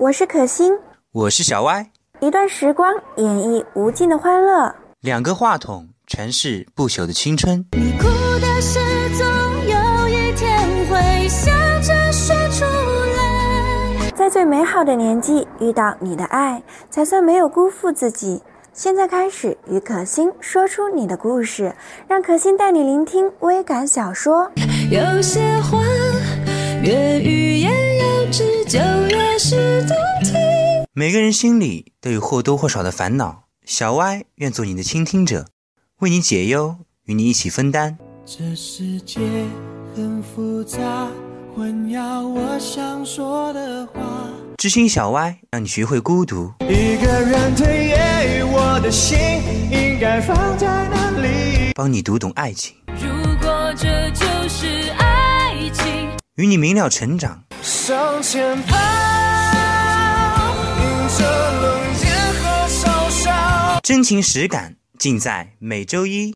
我是可心，我是小歪，一段时光演绎无尽的欢乐，两个话筒诠释不朽的青春。你哭的事总有一天会笑着说出来。在最美好的年纪遇到你的爱，才算没有辜负自己。现在开始与可心说出你的故事，让可心带你聆听微感小说。有些话越欲言又止，就。每个人心里都有或多或少的烦恼，小歪愿做你的倾听者，为你解忧，与你一起分担。这世界很复杂，混淆我想说的话。知心小歪让你学会孤独，一个人的夜我的心应该放在哪里？帮你读懂爱情，如果这就是爱情，与你明了成长。向前跑，迎着冷眼和嘲笑。真情实感尽在每周一